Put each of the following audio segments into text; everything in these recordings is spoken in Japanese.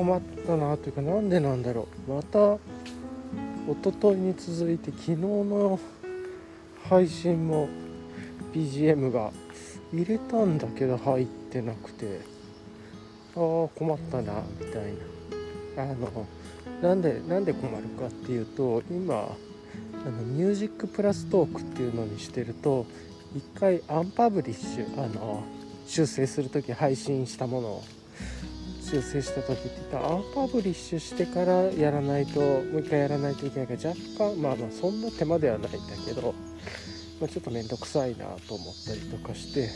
困ったなというかなんでなんだろう。また一昨日に続いて昨日の配信も BGM が入れたんだけど入ってなくてああ困ったなみたいな。あのなんでなんで困るかっていうと今あのミュージックプラストークっていうのにしてると一回アンパブリッシュあの修正する時配信したものを修正した時って言ったらアンパブリッシュしてからやらないともう一回やらないといけないから若干まあまあそんな手間ではないんだけど、まあ、ちょっと面倒くさいなと思ったりとかして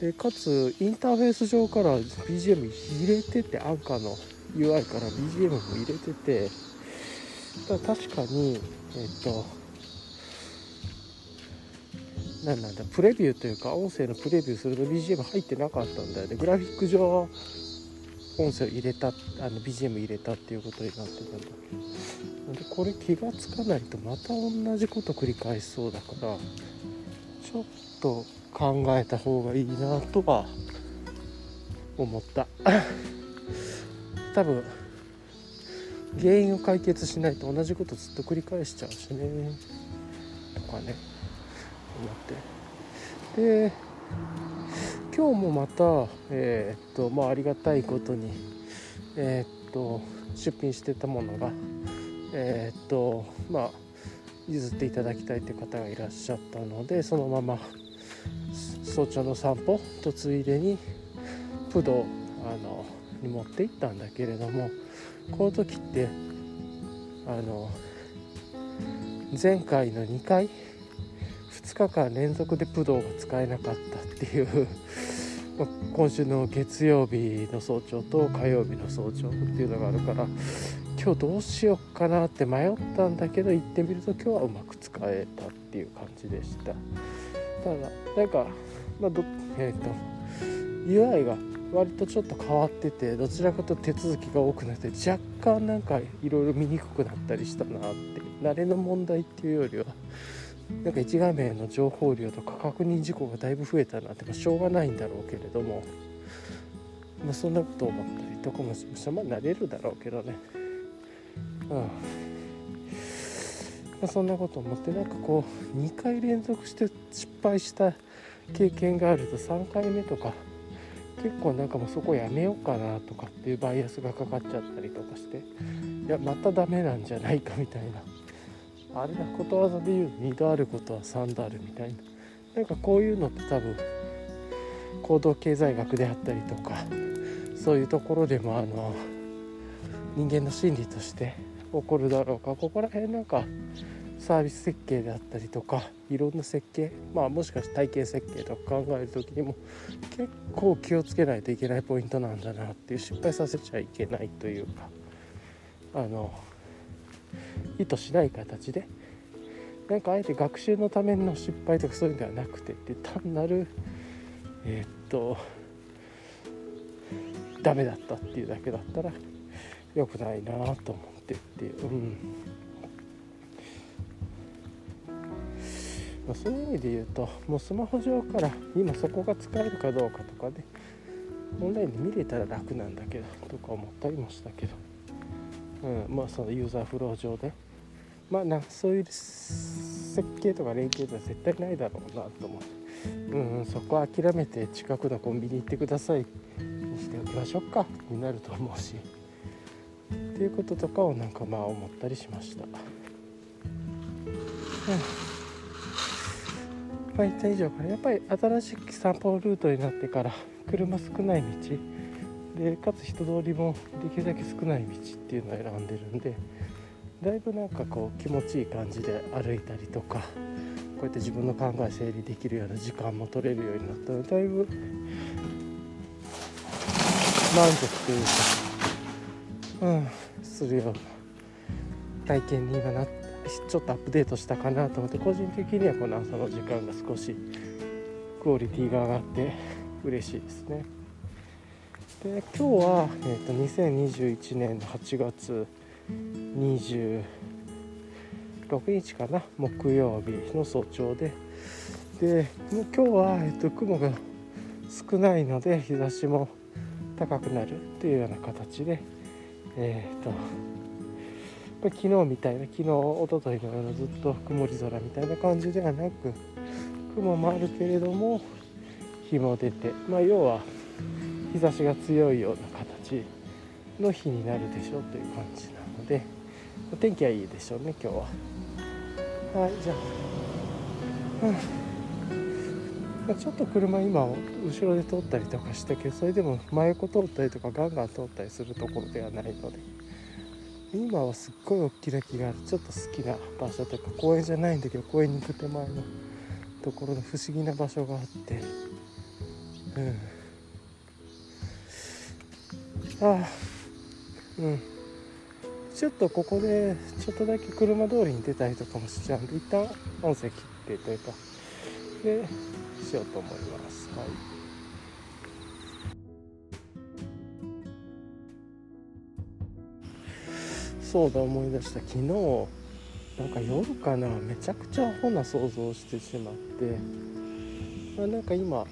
でかつインターフェース上から BGM 入れててアンカーの UI から BGM も入れててだ確かにえっと何なんだプレビューというか音声のプレビューすると BGM 入ってなかったんだよね。グラフィック上は音声を入れたあの BGM 入れたっていうことになってたんだ。でこれ気が付かないとまた同じこと繰り返しそうだからちょっと考えた方がいいなとは思った。多分原因を解決しないと同じことずっと繰り返しちゃうしね。とかね思って。で今日もまたえー、っとまあありがたいことにえー、っと出品してたものがえ、っとまあ譲っていただきたいという方がいらっしゃったのでそのまま早朝の散歩とついでにプドあのに持って行ったんだけれどもこの時ってあの前回の2回2日間連続でプドウが使えなかったっていう。今週の月曜日の早朝と火曜日の早朝っていうのがあるから今日どうしようかなって迷ったんだけど行ってみると今日はうまく使えたっていう感じでした。ただなんか、まあ、どえっ、ー、と UI が割とちょっと変わっててどちらかと手続きが多くなって若干なんかいろいろ見にくくなったりしたなって慣れの問題っていうよりはなんか一画面の情報量とか確認事項がだいぶ増えたなって、しょうがないんだろうけれども、まあ、そんなこと思ったりとかもしましたまあ慣れるだろうけどね。うん、まあ、そんなこと思ってなんかこう2回連続して失敗した経験があると3回目とか結構なんかもうそこやめようかなとかっていうバイアスがかかっちゃったりとかしていやまたダメなんじゃないかみたいな。あれだことわざで言う2度あることは3度あるみたいな。なんかこういうのって多分行動経済学であったりとかそういうところでもあの人間の心理として起こるだろうか。ここら辺なんかサービス設計であったりとかいろんな設計まあもしかして体験設計とか考える時にも結構気をつけないといけないポイントなんだなっていう失敗させちゃいけないというかあの意図しない形でなんかあえて学習のための失敗とかそういうんではなくてって単なるえー、っとダメだったっていうだけだったら良くないなと思ってっていう、うん。まあ、そういう意味で言うともうスマホ上から今そこが使えるかどうかとかでオンラインで見れたら楽なんだけどとか思ったりもしたけど、うん、まあそのユーザーフロー上で。まあなそういう設計とか連携とは絶対ないだろうなと思って、うん、そこは諦めて近くのコンビニ行ってください。にしておきましょうか。になると思うし。っていうこととかをなんかまあ思ったりしました。うん。まあ、言った以上かな。やっぱり新しく散歩ルートになってから車少ない道でかつ人通りもできるだけ少ない道っていうのを選んでるんでだいぶなんかこう気持ちいい感じで歩いたりとかこうやって自分の考え整理できるような時間も取れるようになったのでだいぶ満足というかうんするような体験に今なってちょっとアップデートしたかなと思って個人的にはこの朝の時間が少しクオリティが上がって嬉しいですね。で今日は、えーと、2021年の8月26日かな木曜日の早朝ででもう今日は、えーと雲が少ないので日差しも高くなるっていうような形でえー、っと昨日みたいな昨日一昨日のようなずっと曇り空みたいな感じではなく雲もあるけれども日も出てまあ要は日差しが強いような形の日になるでしょうという感じなのでお天気はいいでしょうね今日は。はいじゃあ、うん、ちょっと車今後ろで通ったりとかしたけどそれでも真横通ったりとかガンガン通ったりするところではないので。今はすっごい大きな木がある。ちょっと好きな場所というか公園じゃないんだけど公園に行く手前のところの不思議な場所があって。うん。あうん。ちょっとここでちょっとだけ車通りに出たりとかもしちゃうんで一旦音声切ってというか。でしようと思います。はい。そうだ思い出した。昨日なんか夜かな。めちゃくちゃアホな想像をしてしまって、まあ、なんか今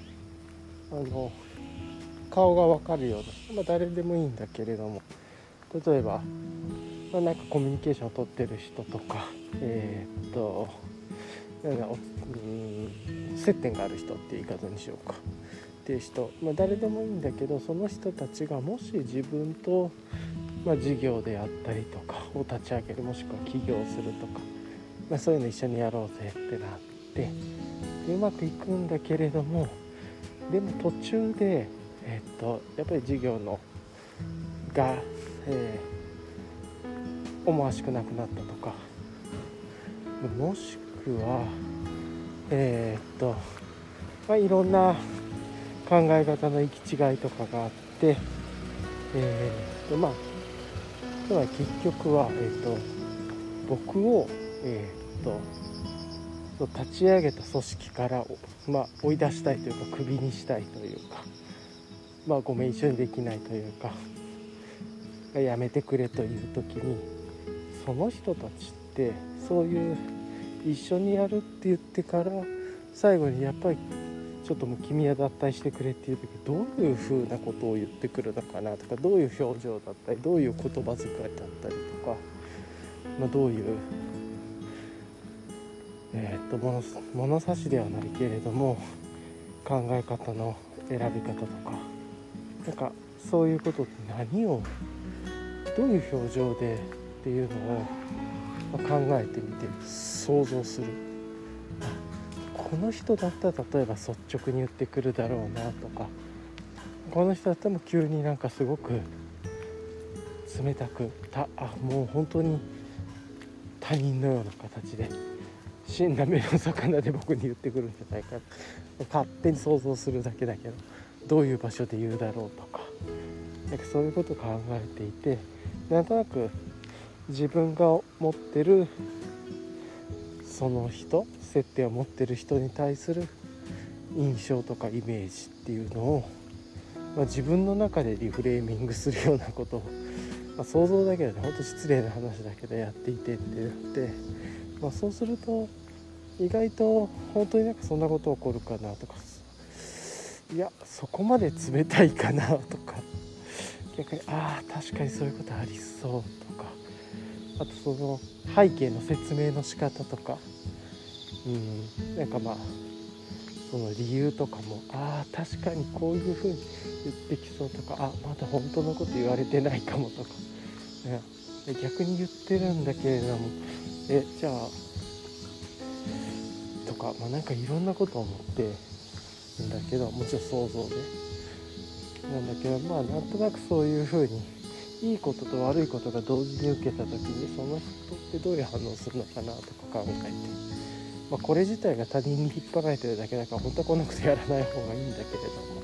あの顔が分かるような、まあ、誰でもいいんだけれども例えば、まあ、なんかコミュニケーションをとってる人とかえー、っとなんかうん接点がある人っていう言い方にしようか。っていう人、まあ、誰でもいいんだけどその人たちがもし自分とまあ、事業であったりとかを立ち上げるもしくは起業するとか、まあ、そういうの一緒にやろうぜってなってでうまくいくんだけれどもでも途中で、えっとやっぱり事業のが、えー、思わしくなくなったとかもしくはえー、っと、まあ、いろんな考え方の行き違いとかがあって、えー、っとまあつまり結局は、えーと、僕を、えーと、立ち上げた組織から、まあ、追い出したいというかクビにしたいというか、まあ、ごめん一緒にできないというかやめてくれという時にその人たちってそういう一緒にやるって言ってから最後にやっぱりちょっともう君は脱退してくれっていう時どういうふうなことを言ってくるのかなとかどういう表情だったりどういう言葉遣いだったりとか、まあ、どういう、えー、っと物物差しではないけれども考え方の選び方とかなんかそういうことって何をどういう表情でっていうのを考えてみて想像する。この人だったら例えば率直に言ってくるだろうなとかこの人だったら急になんかすごく冷たくたあもう本当に他人のような形で死んだ目の魚で僕に言ってくるんじゃないか勝手に想像するだけだけどどういう場所で言うだろうとかなんかそういうことを考えていてなんとなく自分が持ってるその人接点を持ってる人に対する印象とかイメージっていうのを、まあ、自分の中でリフレーミングするようなことを、まあ、想像だけで本当失礼な話だけどやっていてってなって、まあ、そうすると意外と本当になんかそんなこと起こるかなとかいやそこまで冷たいかなとか。逆にああ確かにそういうことありそうとか。あとその背景の説明の仕方とか。うん。なんかまあその理由とかもああ確かにこういうふうに言ってきそうとか。あまだ本当のこと言われてないかもとか、ね、逆に言ってるんだけれども。えじゃあ。とか、まあ、なんかいろんなこと思って。んだけどもちろん想像でなんだけどまあなんとなくそういうふうにいいことと悪いことが同時に受けた時にその人ってどういう反応するのかなとか考えて。まあ、これ自体が他人に引っ張られてるだけだから本当はこんなことやらない方がいいんだけれども、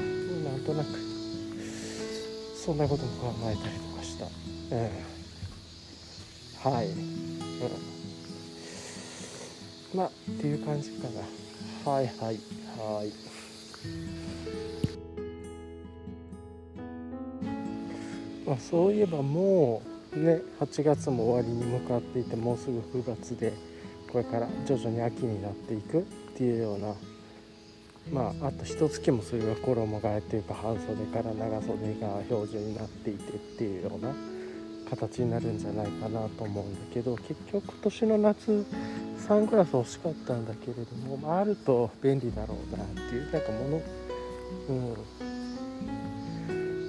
うん、なんとなくそんなことも考えたりとかした、うん、はい、うん、まあっていう感じかな。はいはいはい。まあそういえばもうね8月も終わりに向かっていてもうすぐ9月でこれから徐々に秋になっていくっていうようなまああと一月もそれは衣替えっていうか半袖から長袖が標準になっていてっていうような形になるんじゃないかなと思うんだけど結局今年の夏サングラス欲しかったんだけれども、まあ、あると便利だろうなっていうなんかものうん。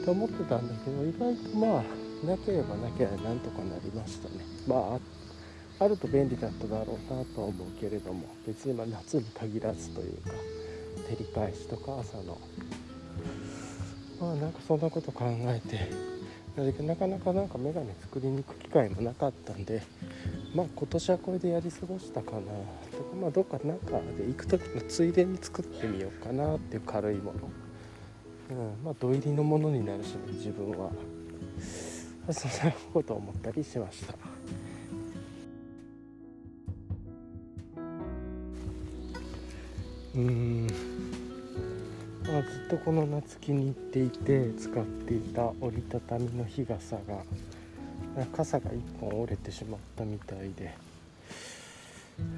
と思ってたんだけど意外とまあなければなければなんとかなりましたね。まああると便利だっただろうなとは思うけれども別にま夏に限らずというか照り返しとか朝の。まあなんかそんなこと考えてなかなかなんか眼鏡作りに行く機会もなかったんでまあ今年はこれでやり過ごしたかな。とかまあどっか中で行く時のついでに作ってみようかなっていう軽いもの、うん、まあ土入りのものになるしね自分は。そんなこと思ったりしました。うん。まあ、ずっとこの夏気に入っていて使っていた折りたたみの日傘が傘が1本折れてしまったみたいで、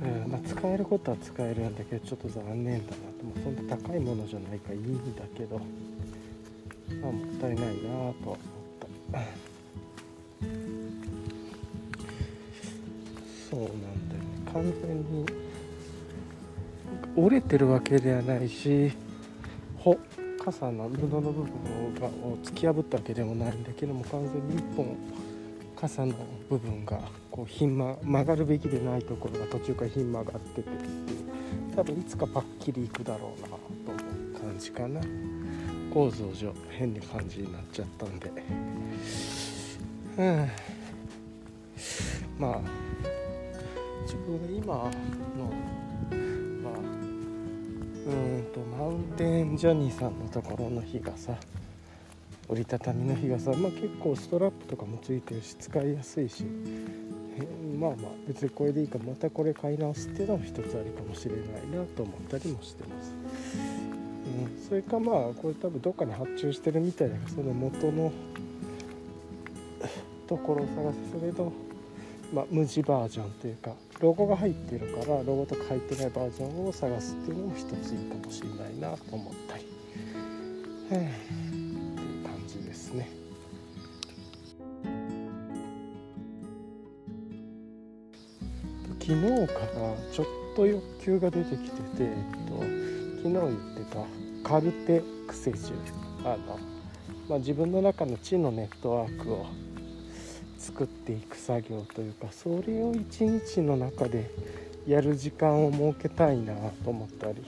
うんまあ、使えることは使えるんだけどちょっと残念だなと。そんな高いものじゃないかいいんだけど、まあ、もったいないなと思った。そうなんだよね。完全に折れてるわけではないし。ほ傘の布の部分がを突き破ったわけでもないんだけども完全に1本傘の部分がこうひん、ま、曲がるべきでないところが途中からひん曲がっててっていう多分いつかパッキリいくだろうなと思う感じかな。構造上変な感じになっちゃったんで。うん。まあ自分が今のうんとマウンテンジャニーさんのところの日傘折りたたみの日傘、まあ、結構ストラップとかもついてるし使いやすいしまあまあ別にこれでいいかまたこれ買い直すっていうのも一つありかもしれないなと思ったりもしてます、うん、それかまあこれ多分どっかに発注してるみたいだけどその元のところを探す。それのまあ、無地バージョンというかロゴが入ってるからロゴとか入ってないバージョンを探すっていうのも一ついいかもしれないなと思ったり、っていう感じですね。昨日からちょっと欲求が出てきてて、えっと、昨日言ってたカルテクセジュあの、まあ、自分の中の知のネットワークを作っていく作業というかそれを一日の中でやる時間を設けたいなと思ったり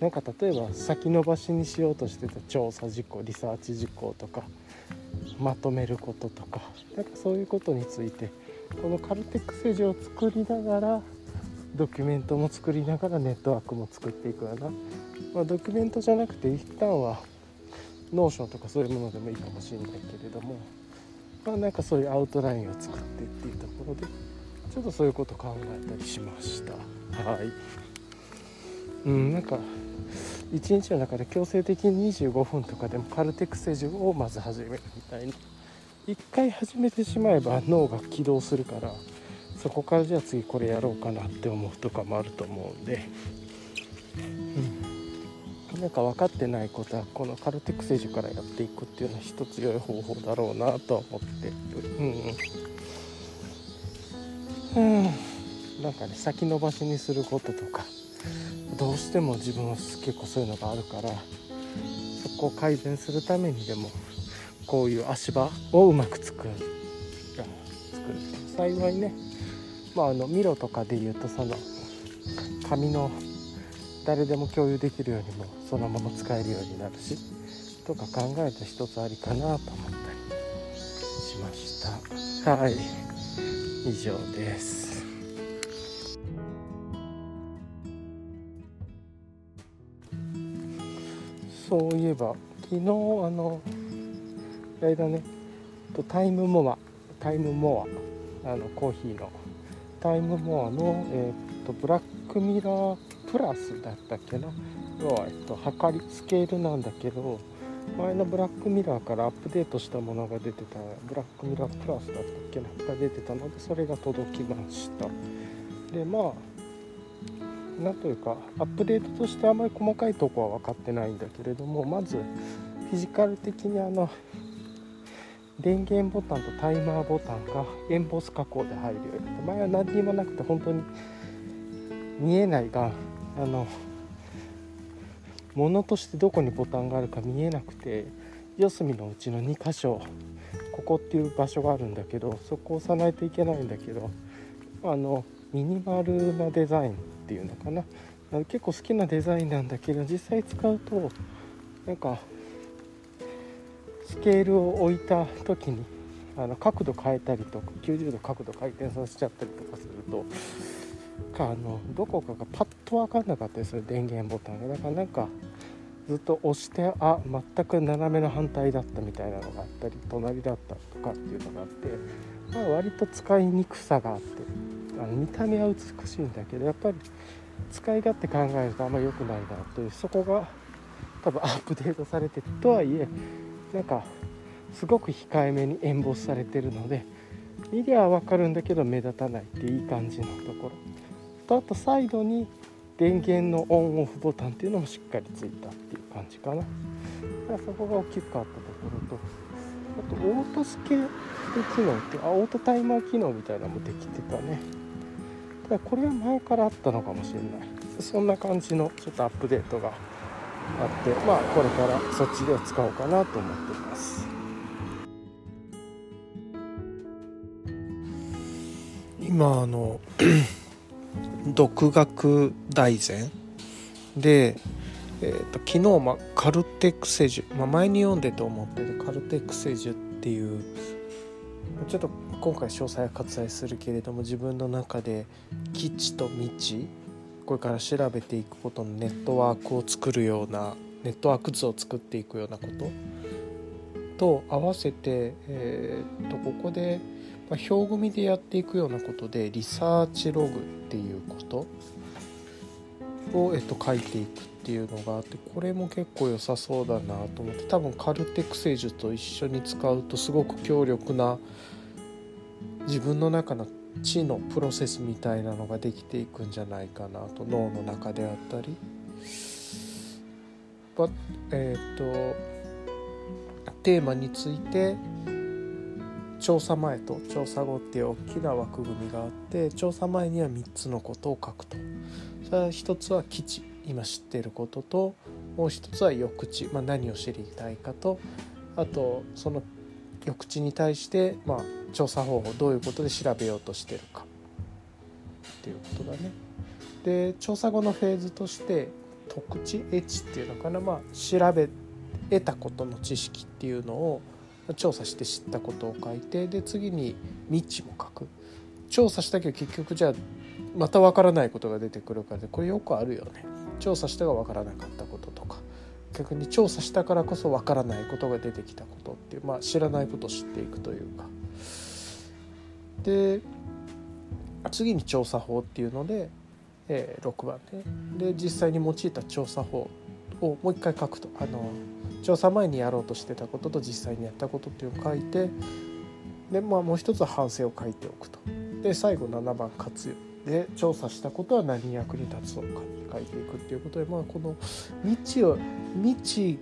なんか例えば先延ばしにしようとしてた調査事項リサーチ事項とかまとめることとかなんかそういうことについてこのカルテックセジを作りながらドキュメントも作りながらネットワークも作っていくような、まあ、ドキュメントじゃなくて一旦は Notion とかそういうものでもいいかもしれないけれどもまあ、なんかそういうアウトラインを作ってっていうところでちょっとそういうこと考えたりしました。はい。うんなんか1日の中で強制的に25分とかでもカルテ・クセジュをまず始めるみたいに1回始めてしまえば脳が起動するからそこからじゃあ次これやろうかなって思うとかもあると思うんで、うん。なんか分かってないことはこのカルテックセージからやっていくっていうのは一つ良い方法だろうなと思って。うん、うん、なんかね先延ばしにすることとかどうしても自分は結構そういうのがあるからそこを改善するためにでもこういう足場をうまく作る。作る幸いね。まああのミロとかで言うとその紙の誰でも共有できるようにもそのまま使えるようになるしとか考えた一つありかなと思ったりしました。はい。以上です。そういえば昨日あのあれだね。タイムモア。タイムモア。あのコーヒーの。タイムモアの、えー、っとブラックミラープラスだったっけな要は、えっと、測りスケールなんだけど前のブラックミラーからアップデートしたものが出てたブラックミラープラスだったっけなが出てたのでそれが届きました。でまあなんというかアップデートとしてあまり細かいとこは分かってないんだけれどもまずフィジカル的にあの電源ボタンとタイマーボタンがエンボス加工で入るようになって前は何にもなくて本当に見えないがあの物としてどこにボタンがあるか見えなくて四隅のうちの2箇所ここっていう場所があるんだけどそこを押さないといけないんだけどあのミニマルなデザインっていうのかな。結構好きなデザインなんだけど実際使うとなんかスケールを置いた時にあの角度変えたりとか90度角度回転させちゃったりとかするとかあのどこかがパッと分かんなかったりする電源ボタンがだからなんかずっと押してあ全く斜めの反対だったみたいなのがあったり隣だったとかっていうのがあって、まあ、割と使いにくさがあってあの見た目は美しいんだけどやっぱり使い勝手考えるとあんま良くないなというそこが多分アップデートされてとはいえなんかすごく控えめにエンボスされてるので見りゃ分かるんだけど目立たないっていい感じのところ。とあとサイドに電源のオンオフボタンっていうのもしっかりついたっていう感じかな。そこが大きく変わったところとあとオートスケール機能ってあオートタイマー機能みたいなのもできてたね。ただこれは前からあったのかもしれない。そんな感じのちょっとアップデートがあってまあこれからそっちで使おうかなと思ってます。今あの独学大全。で、えーと、昨日、ま、カルテクセジュ、ま、前に読んでと思ってるカルテクセジュっていうちょっと今回詳細は割愛するけれども自分の中で基地と未知これから調べていくことのネットワークを作るようなネットワーク図を作っていくようなことと合わせて、えーとここでまあ、表組でやっていくようなことでリサーチログっていうことを、えっと、書いていくっていうのがあってこれも結構良さそうだなと思って多分カルテクセージュと一緒に使うとすごく強力な自分の中の知のプロセスみたいなのができていくんじゃないかなと脳の中であったり。えっ、とテーマについて調査前と調査後っていう大きな枠組みがあって調査前には3つのことを書くと。それは1つは基地今知っていることともう1つは抑地、まあ、何を知りたいかと。あとその抑地に対して、まあ、調査方法どういうことで調べようとしてるか。っていうことだね。で調査後のフェーズとして特地エッチっていうのかな、まあ、調べ得たことの知識っていうのを調査して知ったことを書いてで次に未知も書く。調査したけど結局じゃあまた分からないことが出てくるからでこれよくあるよね。調査したが分からなかったこととか。逆に調査したからこそ分からないことが出てきたことっていう、まあ、知らないことを知っていくというか。で次に調査法っていうので、えー、6番ね。で実際に用いた調査法をもう一回書くと。あの調査前にやろうとしてたことと実際にやったことっていうのを書いてで、まあ、もう一つは反省を書いておくと。で最後7番活用で調査したことは何役に立つのかに書いていくっていうことで、まあ、この未知を未知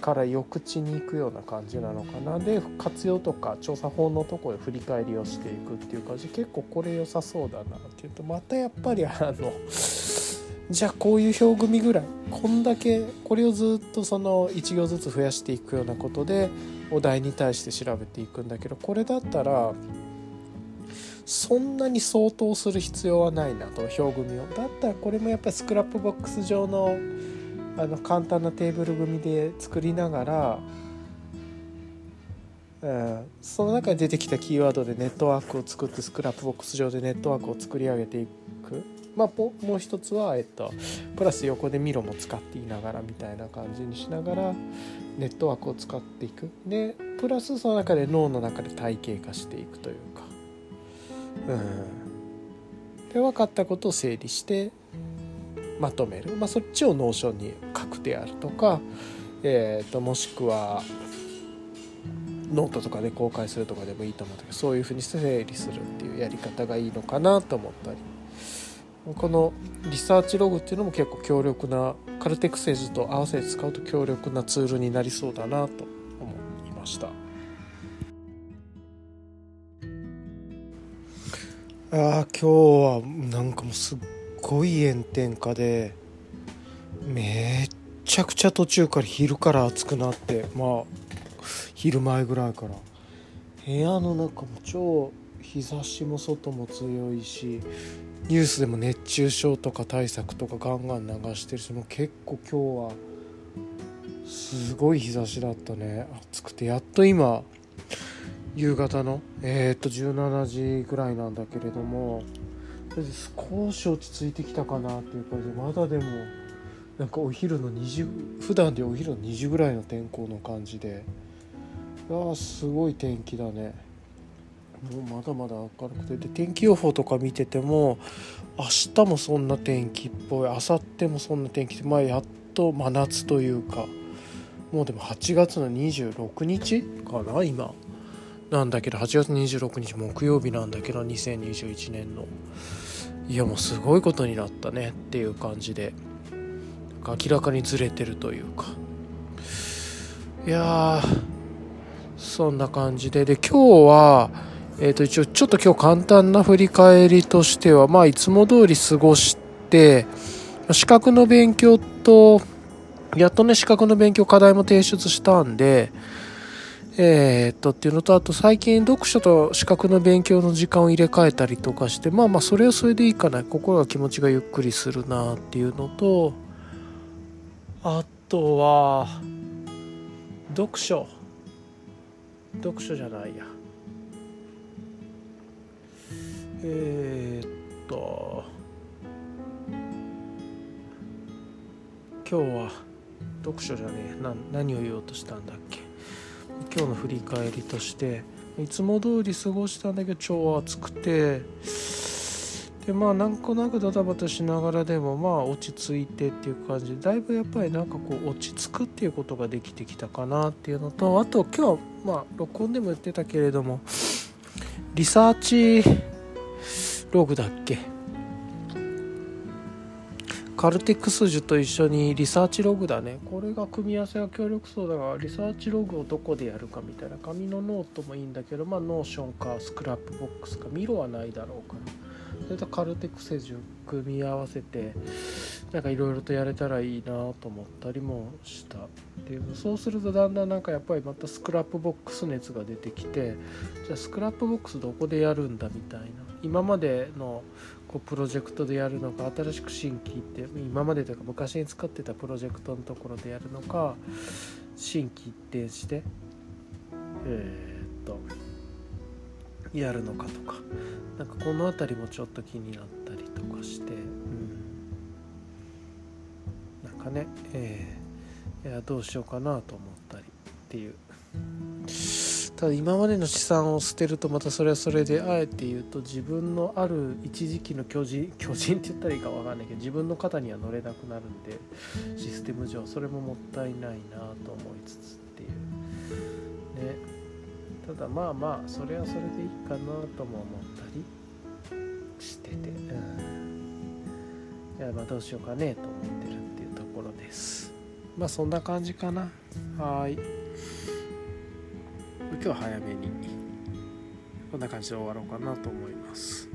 から抑地に行くような感じなのかな。で活用とか調査法のとこで振り返りをしていくっていう感じ。結構これ良さそうだなっていうとまたやっぱりあのじゃあこういう表組ぐらいこんだけこれをずっとその1行ずつ増やしていくようなことでお題に対して調べていくんだけどこれだったらそんなに相当する必要はないなと表組を。だったらこれもやっぱり Scrapbox 上のあの簡単なテーブル組で作りながら、うん、その中に出てきたキーワードでネットワークを作って Scrapbox 上でネットワークを作り上げていく。まあ、もう一つは、えっと、プラス横で Miro も使っていながらみたいな感じにしながらネットワークを使っていく。でプラスその中で脳の中で体系化していくというか。うん。で分かったことを整理してまとめる、まあ、そっちを Notion に書くであるとか、えーと、もしくはノートとかで公開するとかでもいいと思うんだけどそういうふうに整理するっていうやり方がいいのかなと思ったり。このリサーチログっていうのも結構強力なカルテクセージと合わせて使うと強力なツールになりそうだなと思いました。あ今日はなんかもうすっごい炎天下でめっちゃくちゃ途中から昼から暑くなってまあ昼前ぐらいから。部屋の中も超日差しも外も強いしニュースでも熱中症とか対策とかガンガン流してるしもう結構今日はすごい日差しだったね。暑くてやっと今夕方のえー、っと17時ぐらいなんだけれども少し落ち着いてきたかなっていう感じでまだでもなんかお昼の2時普段でお昼の2時ぐらいの天候の感じであすごい天気だね。もうまだまだ明るくて。で天気予報とか見てても明日もそんな天気っぽい明後日もそんな天気でまあやっと真夏というかもうでも8月の26日かな今。なんだけど8月26日木曜日なんだけど2021年の。いやもうすごいことになったねっていう感じで。明らかにずれてるというか。いやそんな感じで。で今日はえー、と一応ちょっと今日簡単な振り返りとしてはまあいつも通り過ごして資格の勉強とやっとね資格の勉強課題も提出したんでえー、っとっていうのとあと最近読書と資格の勉強の時間を入れ替えたりとかしてまあまあそれはそれでいいかな。心が気持ちがゆっくりするなっていうのとあとは読書。読書じゃないや。えー、っと今日は読書じゃねえな何を言おうとしたんだっけ。今日の振り返りとしていつも通り過ごしたんだけど超暑くてでまあなんとなくドタバタしながらでもまあ落ち着いてっていう感じでだいぶやっぱりなんかこう落ち着くっていうことができてきたかなっていうのとあと今日まあ録音でも言ってたけれどもリサーチログだっけ？カルテ・クセジュと一緒にリサーチログだね。これが組み合わせが強力そうだからリサーチログをどこでやるかみたいな。紙のノートもいいんだけどまあ Notion か Scrapbox か Miro はないだろうから。それとカルテ・クセジュ組み合わせてなんかいろいろとやれたらいいなと思ったりもした。でそうするとだんだんなんかやっぱりまた Scrapbox 熱が出てきてじゃあ Scrapbox どこでやるんだみたいな。今までのこうプロジェクトでやるのか新しく新規って今までというか昔に使ってたプロジェクトのところでやるのか新規一転してえー、っとやるのかとかなんかこの辺りもちょっと気になったりとかして、うん、なんかね、えー、いやどうしようかなと思ったりっていう。ただ今までの資産を捨てるとまたそれはそれであえて言うと自分のある一時期の巨人巨人って言ったらいいか分かんないけど自分の肩には乗れなくなるんでシステム上それももったいないなと思いつつっていう。ね。ただまあまあそれはそれでいいかなとも思ったりしてて、うん、いやまあどうしようかねと思ってるっていうところです。まあそんな感じかな。はい。今日は早めにこんな感じで終わろうかなと思います。